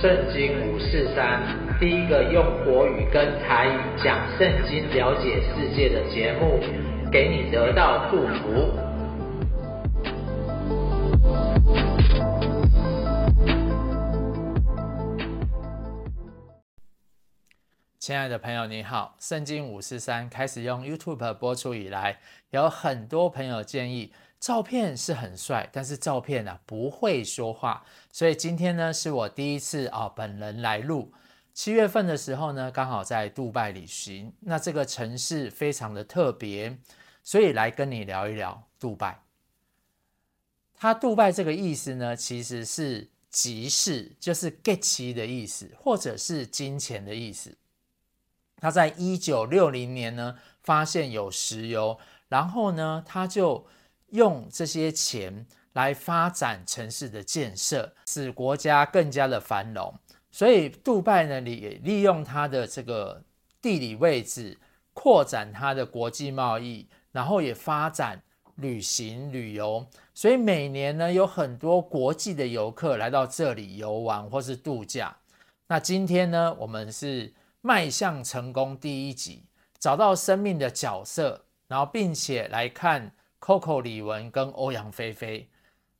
圣经五四三，第一个用国语跟台语讲圣经、了解世界的节目，给你得到祝福。亲爱的朋友，你好！圣经五四三开始用 YouTube 播出以来，有很多朋友建议。照片是很帅，但是照片啊不会说话，所以今天呢是我第一次啊、本人来录。七月份的时候呢，刚好在杜拜旅行，那这个城市非常的特别，所以来跟你聊一聊杜拜。它杜拜这个意思呢，其实是集市，就是 get 的意思，或者是金钱的意思。他在一九六零年呢发现有石油，然后呢他就。用这些钱来发展城市的建设，使国家更加的繁荣。所以，杜拜呢，也利用它的这个地理位置，扩展它的国际贸易，然后也发展旅行旅游。所以，每年呢，有很多国际的游客来到这里游玩或是度假。那今天呢，我们是迈向成功第一集，找到生命的角色，然后并且来看。Coco 李玟跟欧阳菲菲，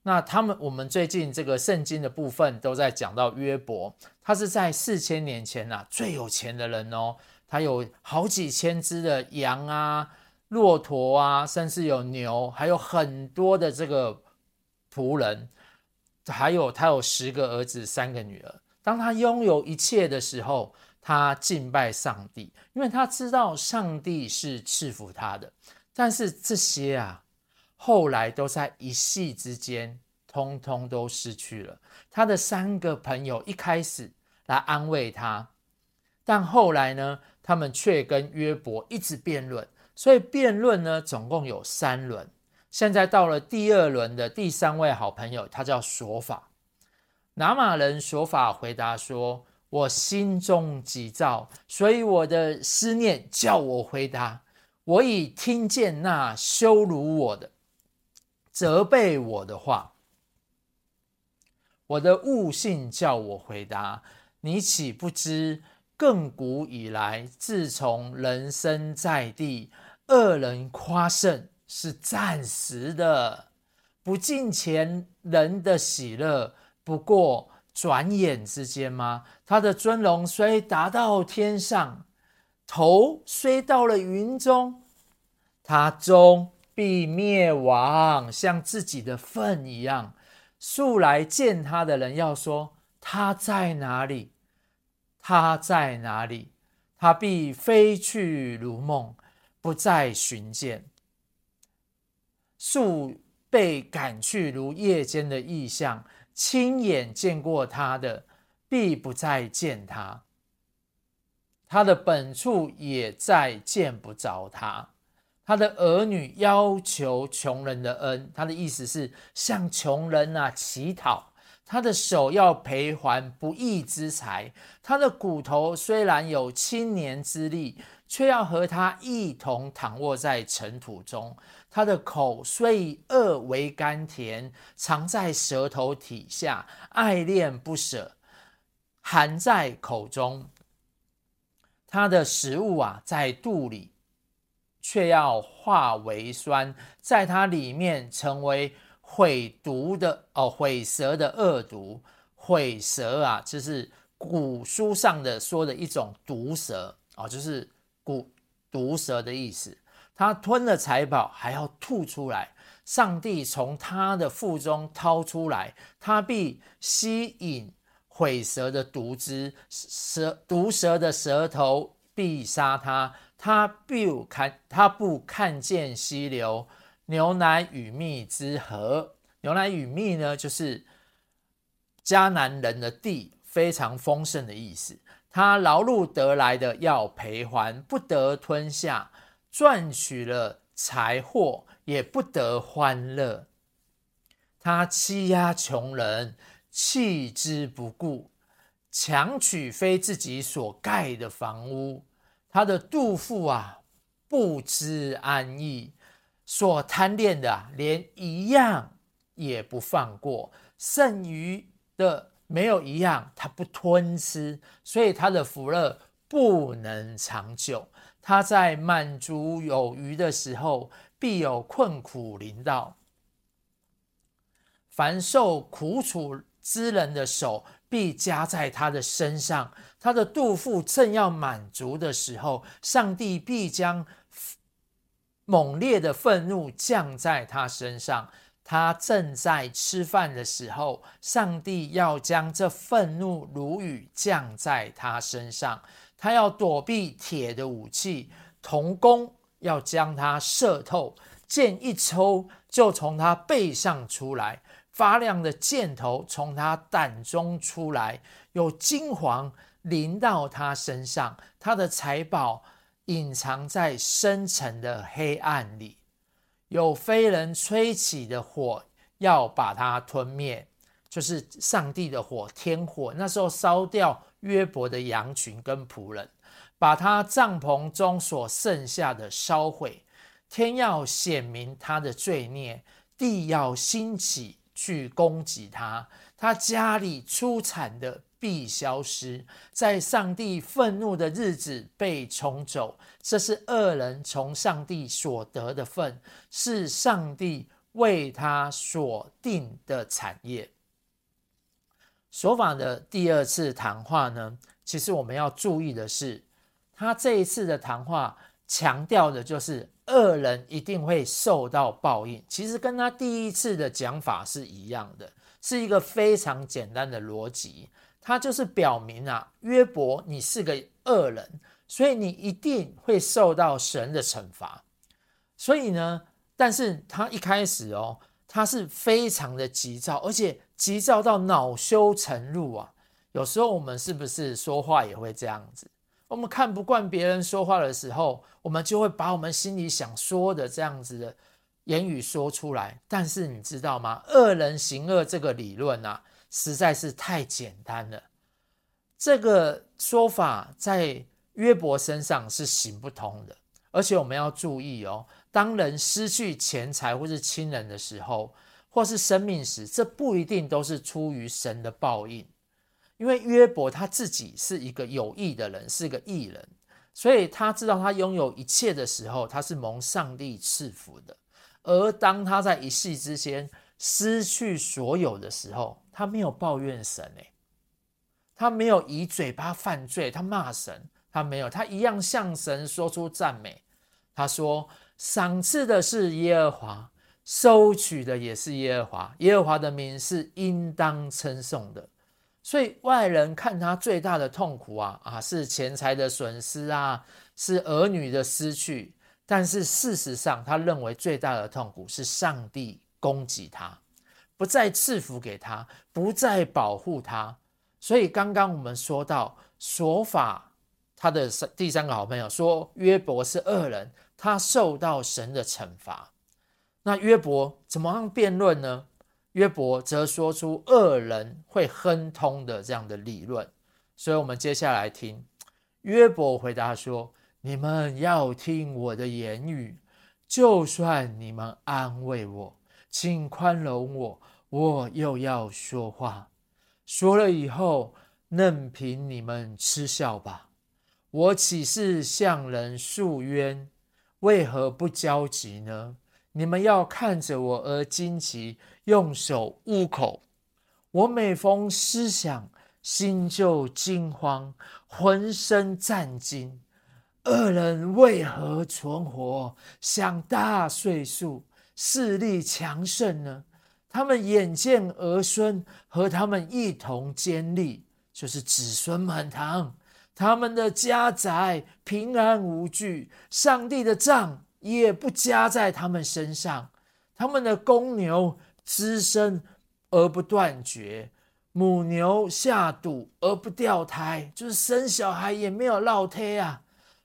那他们我们最近这个圣经的部分都在讲到约伯，他是在四千年前啊最有钱的人哦，他有好几千只的羊啊、骆驼啊，甚至有牛，还有很多的这个仆人，还有他有十个儿子、三个女儿。当他拥有一切的时候，他敬拜上帝，因为他知道上帝是赐福他的。但是这些啊。后来都在一夕之间，通通都失去了。他的三个朋友一开始来安慰他，但后来呢，他们却跟约伯一直辩论。所以辩论呢，总共有三轮。现在到了第二轮的第三位好朋友，他叫索法。拿马人索法回答说：“我心中急躁，所以我的思念叫我回答。我已听见那羞辱我的。”责备我的话，我的悟性叫我回答。你岂不知，亘古以来，自从人生在地，恶人夸胜是暂时的，不敬虔人的喜乐，不过转眼之间吗？他的尊荣虽达到天上，头虽到了云中，他终。必灭亡，像自己的粪一样。素来见他的人要说：“他在哪里？他在哪里？”他必飞去如梦，不再寻见。素被赶去如夜间的异象，亲眼见过他的，必不再见他。他的本处也再见不着他。他的儿女要求穷人的恩，他的意思是向穷人啊乞讨。他的手要赔还不义之财。他的骨头虽然有青年之力，却要和他一同躺卧在尘土中。他的口虽以恶为甘甜，藏在舌头底下，爱恋不舍，含在口中。他的食物啊，在肚里。却要化为酸，在它里面成为毁毒的哦，毁蛇的恶毒。毁蛇啊，就是古书上的说的一种毒蛇哦，就是古毒蛇的意思。他吞了财宝，还要吐出来。上帝从他的腹中掏出来，他必吸引毁蛇的毒汁，蛇毒蛇的舌头必杀他。他不看，他不看见溪流，牛奶与蜜之和。牛奶与蜜呢，就是迦南人的地非常丰盛的意思。他劳碌得来的要赔还，不得吞下；赚取了财货，也不得欢乐。他欺压穷人，弃之不顾，强取非自己所盖的房屋。他的肚腹啊，不知安逸，所贪恋的连一样也不放过，剩余的没有一样他不吞吃，所以他的福乐不能长久。他在满足有余的时候，必有困苦临到。凡受苦楚之人的手，必加在他的身上。他的肚腹正要满足的时候，上帝必将猛烈的愤怒降在他身上。他正在吃饭的时候，上帝要将这愤怒如雨降在他身上。他要躲避铁的武器，铜弓要将他射透，箭一抽就从他背上出来，发亮的箭头从他胆中出来，有金黄淋到他身上，他的财宝隐藏在深沉的黑暗里。有非人吹起的火，要把它吞灭，就是上帝的火，天火。那时候烧掉约伯的羊群跟仆人，把他帐篷中所剩下的烧毁。天要显明他的罪孽，地要兴起去攻击他。他家里出产的必消失，在上帝愤怒的日子被冲走。这是恶人从上帝所得的份，是上帝为他所定的产业。所法的第二次谈话呢，其实我们要注意的是，他这一次的谈话强调的就是恶人一定会受到报应。其实跟他第一次的讲法是一样的。是一个非常简单的逻辑，他就是表明啊，约伯你是个恶人，所以你一定会受到神的惩罚。所以呢，但是他一开始哦，他是非常的急躁，而且急躁到恼羞成怒啊。有时候我们是不是说话也会这样子？我们看不惯别人说话的时候，我们就会把我们心里想说的这样子的。言语说出来，但是你知道吗？恶人行恶这个理论啊，实在是太简单了。这个说法在约伯身上是行不通的。而且我们要注意哦，当人失去钱财或是亲人的时候，或是生命时，这不一定都是出于神的报应。因为约伯他自己是一个有义的人，是个义人，所以他知道他拥有一切的时候，他是蒙上帝赐福的。而当他在一夕之间失去所有的时候，他没有抱怨神诶，他没有以嘴巴犯罪，他骂神，他没有，他一样向神说出赞美。他说：“赏赐的是耶和华，收取的也是耶和华，耶和华的名是应当称颂的。”所以外人看他最大的痛苦啊啊，是钱财的损失啊，是儿女的失去。但是事实上，他认为最大的痛苦是上帝攻击他，不再赐福给他，不再保护他。所以刚刚我们说到所法，他的第三个好朋友说约伯是恶人，他受到神的惩罚。那约伯怎么样辩论呢？约伯则说出恶人会亨通的这样的理论。所以我们接下来听约伯回答说。你们要听我的言语，就算你们安慰我，请宽容我，我又要说话。说了以后，任凭你们嗤笑吧。我岂是向人诉冤？为何不焦急呢？你们要看着我而惊奇，用手捂口。我每逢思想，心就惊慌，浑身战兢。恶人为何存活，享大岁数，势力强盛呢？他们眼见儿孙和他们一同坚立，就是子孙满堂。他们的家宅平安无惧，上帝的杖也不加在他们身上。他们的公牛滋生而不断绝，母牛下犊而不掉胎，就是生小孩也没有落胎啊。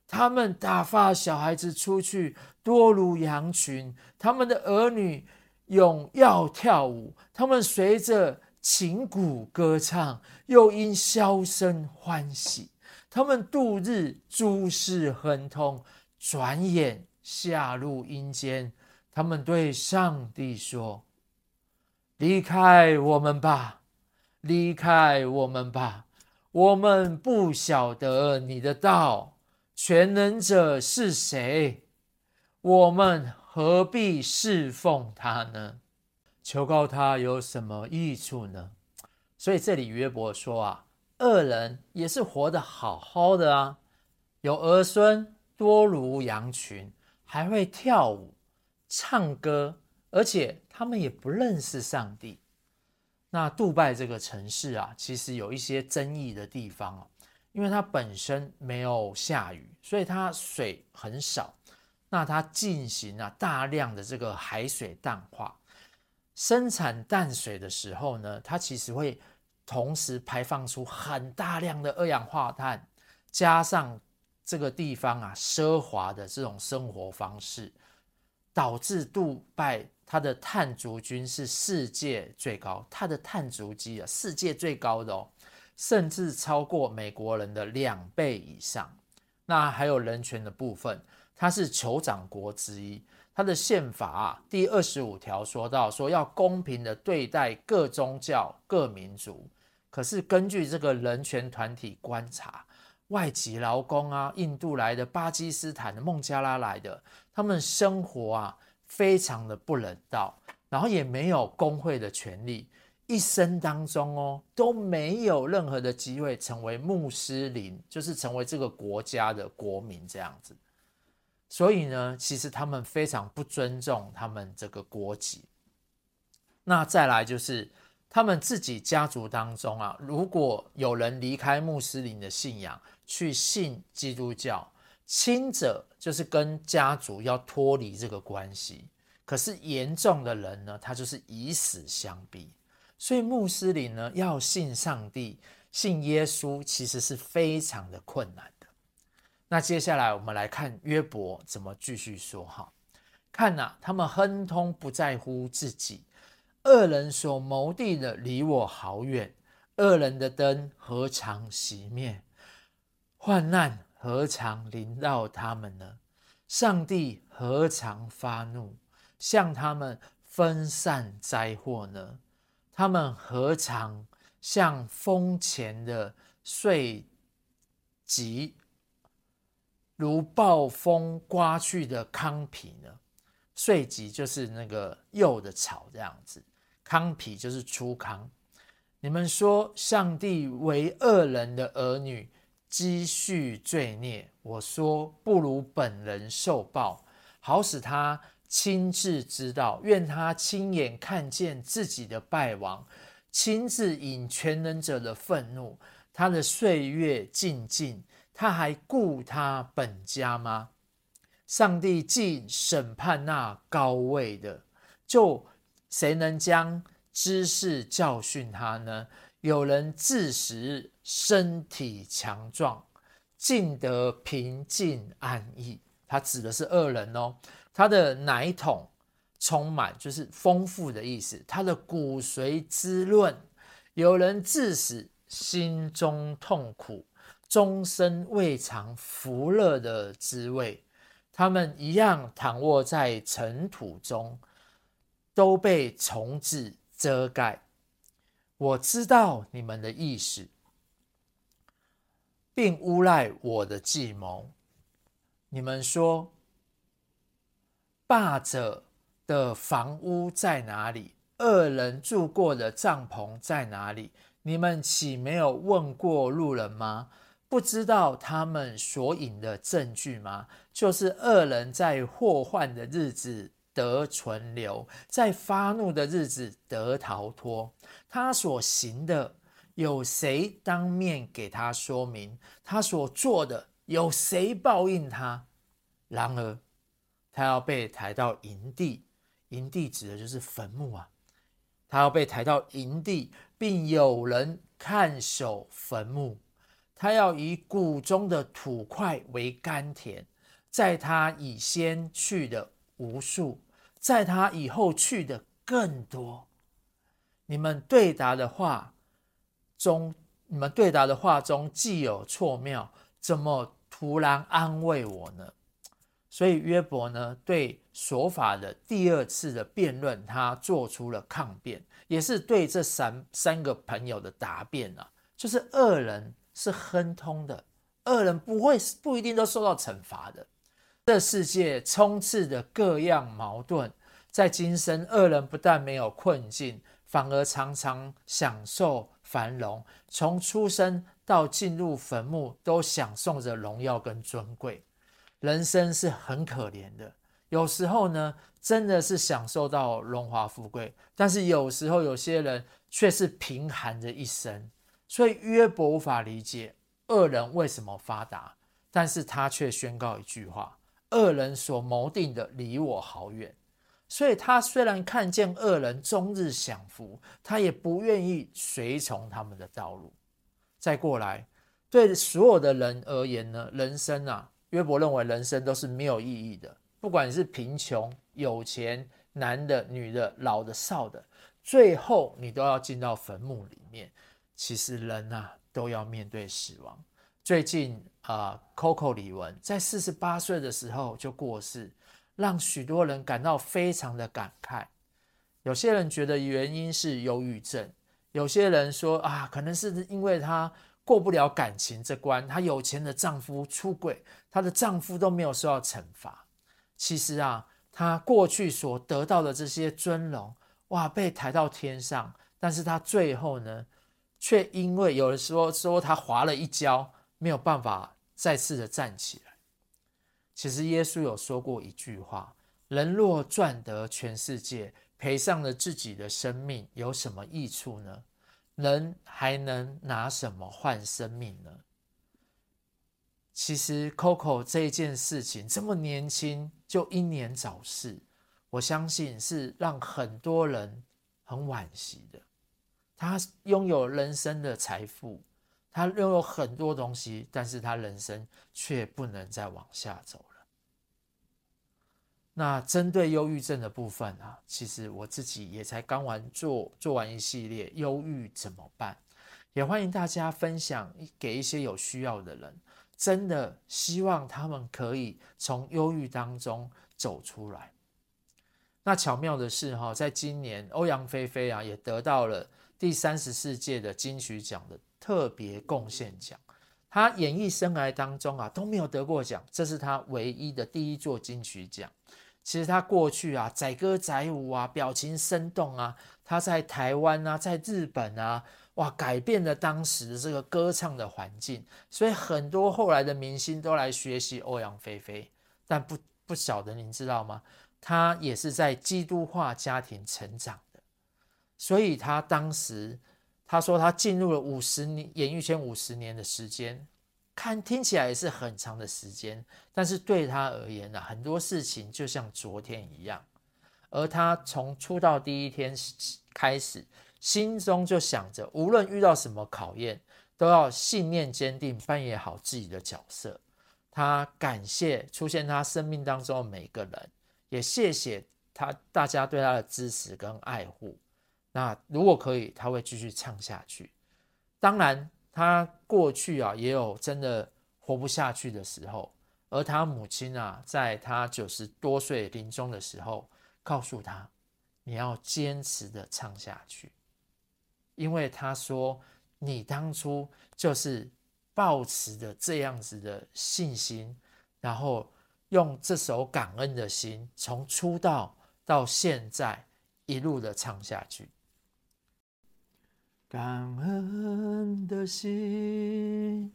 他们打发小孩子出去，多如羊群。他们的儿女踊跃跳舞，他们随着琴鼓歌唱，又因箫声欢喜。他们度日诸事亨通，转眼下入阴间。他们对上帝说：“离开我们吧，离开我们吧，我们不晓得你的道。全能者是谁？我们何必侍奉他呢？求告他有什么益处呢？所以这里约伯说啊，恶人也是活得好好的啊，有儿孙多如羊群，还会跳舞、唱歌，而且他们也不认识上帝。那杜拜这个城市啊，其实有一些争议的地方啊，因为它本身没有下雨，所以它水很少。那它进行啊大量的这个海水淡化，生产淡水的时候呢，它其实会同时排放出很大量的二氧化碳，加上这个地方啊奢华的这种生活方式，导致杜拜。它的碳足迹是世界最高，它的碳足迹啊，世界最高的哦，甚至超过美国人的两倍以上。那还有人权的部分，它是酋长国之一，它的宪法，第二十五条说到说要公平的对待各宗教、各民族。可是根据这个人权团体观察，外籍劳工啊，印度来的、巴基斯坦的、孟加拉来的，他们生活啊。非常的不人道，然后也没有工会的权利，一生当中哦都没有任何的机会成为穆斯林，就是成为这个国家的国民这样子。所以呢，其实他们非常不尊重他们这个国籍。那再来就是他们自己家族当中啊，如果有人离开穆斯林的信仰去信基督教。轻者就是跟家族要脱离这个关系，可是严重的人呢，他就是以死相逼。所以穆斯林呢，要信上帝、信耶稣，其实是非常的困难的。那接下来我们来看约伯怎么继续说哈，看呐、他们亨通不在乎自己，恶人所谋定的离我好远，恶人的灯何尝熄灭？患难。何尝临到他们呢？上帝何尝发怒，向他们分散灾祸呢？他们何尝像风前的穗蒺，如暴风刮去的糠皮呢？穗蒺就是那个幼的草这样子，糠皮就是粗糠。你们说，上帝为恶人的儿女。积蓄罪孽，我说不如本人受报，好使他亲自知道。愿他亲眼看见自己的败亡，亲自引全能者的愤怒。他的岁月静静，他还顾他本家吗？上帝既审判那高位的，就谁能将知识教训他呢？有人自使身体强壮，尽得平静安逸。他指的是恶人哦，他的奶桶充满，就是丰富的意思。他的骨髓滋润。有人自使心中痛苦，终身未尝福乐的滋味。他们一样躺卧在尘土中，都被虫子遮盖。我知道你们的意思，并诬赖我的计谋。你们说，霸者的房屋在哪里？恶人住过的帐篷在哪里？你们岂没有问过路人吗？不知道他们所引的证据吗？就是恶人在祸患的日子。得存留，在发怒的日子得逃脱。他所行的，有谁当面给他说明？他所做的，有谁报应他？然而，他要被抬到营地，营地指的就是坟墓啊！他要被抬到营地，并有人看守坟墓。他要以谷中的土块为甘甜，在他以先去的。无数，在他以后去的更多。你们对答的话中，你们对答的话中既有错谬，怎么突然安慰我呢？所以约伯呢，对所法的第二次的辩论，他做出了抗辩，也是对这三三个朋友的答辩啊，就是恶人是亨通的，恶人不会不一定都受到惩罚的。这世界充斥着各样矛盾，在今生，恶人不但没有困境，反而常常享受繁荣，从出生到进入坟墓，都享受着荣耀跟尊贵。人生是很可怜的，有时候呢，真的是享受到荣华富贵，但是有时候有些人却是贫寒的一生。所以约伯无法理解恶人为什么发达，但是他却宣告一句话：恶人所谋定的离我好远。所以他虽然看见恶人终日享福，他也不愿意随从他们的道路。再过来，对所有的人而言呢，人生啊。约伯认为人生都是没有意义的，不管是贫穷、有钱、男的、女的、老的、少的，最后你都要进到坟墓里面。其实人啊，都要面对死亡。最近啊，Coco 李玟在四十八岁的时候就过世，让许多人感到非常的感慨。有些人觉得原因是忧郁症，有些人说啊，可能是因为她。过不了感情这关，她有钱的丈夫出轨，她的丈夫都没有受到惩罚。其实啊，她过去所得到的这些尊荣，哇，被抬到天上，但是她最后呢，却因为有的时候说她滑了一跤，没有办法再次的站起来。其实耶稣有说过一句话：人若赚得全世界，赔上了自己的生命，有什么益处呢？人还能拿什么换生命呢？其实 Coco 这件事情这么年轻就英年早逝，我相信是让很多人很惋惜的。他拥有人生的财富，他拥有很多东西，但是他人生却不能再往下走了。那针对忧郁症的部分啊，其实我自己也才刚完做做完一系列忧郁怎么办，也欢迎大家分享给一些有需要的人，真的希望他们可以从忧郁当中走出来。那巧妙的是哈，在今年欧阳菲菲啊也得到了第三十四届的金曲奖的特别贡献奖，他演艺生涯当中啊都没有得过奖，这是他唯一的第一座金曲奖。其实他过去啊，载歌载舞啊，表情生动啊，他在台湾啊，在日本啊，哇，改变了当时的这个歌唱的环境，所以很多后来的明星都来学习欧阳菲菲。但不不晓得您知道吗？他也是在基督化家庭成长的，所以他当时他说他进入了五十年演艺圈五十年的时间。看听起来也是很长的时间，但是对他而言呢，很多事情就像昨天一样。而他从出道第一天开始，心中就想着，无论遇到什么考验，都要信念坚定，扮演好自己的角色。他感谢出现他生命当中的每个人，也谢谢他大家对他的支持跟爱护。那如果可以，他会继续唱下去。当然。他过去啊，也有真的活不下去的时候，而他母亲啊，在他九十多岁临终的时候，告诉他：“你要坚持的唱下去。”因为他说：“你当初就是抱持着这样子的信心，然后用这首感恩的心，从出道到现在一路的唱下去。”感恩的心，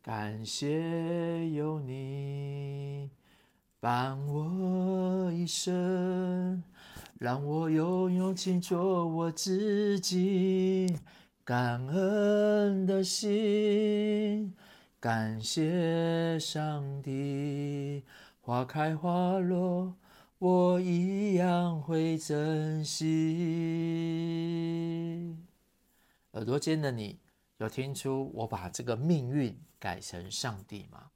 感谢有你伴我一生，让我有勇气做我自己。感恩的心，感谢上帝，花开花落，我一样会珍惜。耳朵尖的你，有听出我把这个命运改成上帝吗？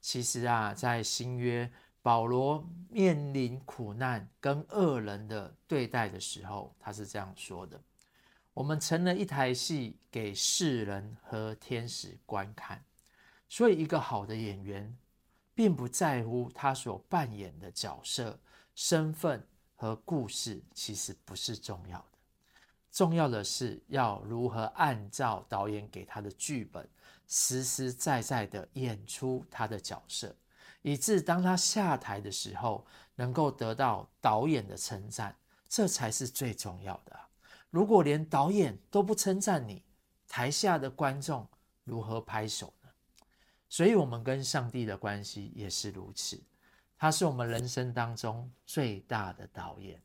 其实啊，在新约，保罗面临苦难跟恶人的对待的时候，他是这样说的：“我们成了一台戏，给世人和天使观看。所以，一个好的演员并不在乎他所扮演的角色、身份和故事，其实不是重要的。重要的是要如何按照导演给他的剧本，实实在在的演出他的角色，以致当他下台的时候，能够得到导演的称赞，这才是最重要的。如果连导演都不称赞你，台下的观众如何拍手呢？所以，我们跟上帝的关系也是如此，他是我们人生当中最大的导演，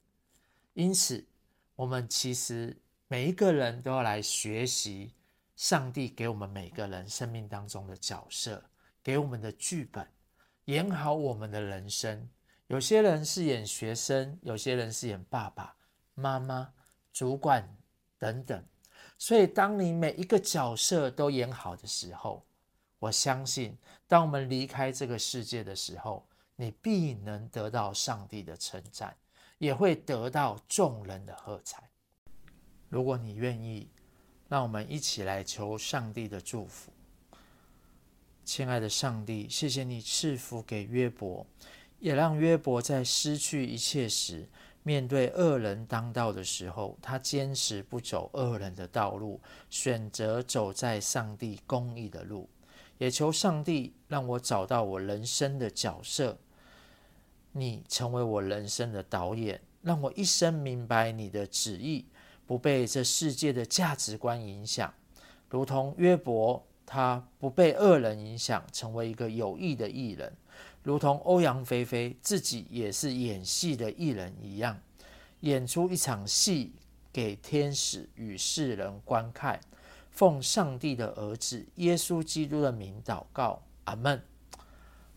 因此。我们其实每一个人都要来学习上帝给我们每个人生命当中的角色，给我们的剧本，演好我们的人生。有些人是演学生，有些人是演爸爸妈妈、主管等等。所以，当你每一个角色都演好的时候，我相信，当我们离开这个世界的时候，你必能得到上帝的称赞。也会得到众人的喝彩。如果你愿意，让我们一起来求上帝的祝福。亲爱的上帝，谢谢你赐福给约伯，也让约伯在失去一切时，面对恶人当道的时候，他坚持不走恶人的道路，选择走在上帝公义的路。也求上帝让我找到我人生的角色。你成为我人生的导演，让我一生明白你的旨意，不被这世界的价值观影响。如同约伯，他不被恶人影响，成为一个有益的艺人；如同欧阳菲菲自己也是演戏的艺人一样，演出一场戏给天使与世人观看。奉上帝的儿子耶稣基督的名祷告，阿门。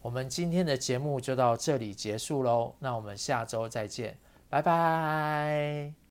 我们今天的节目就到这里结束喽，那我们下周再见，拜拜。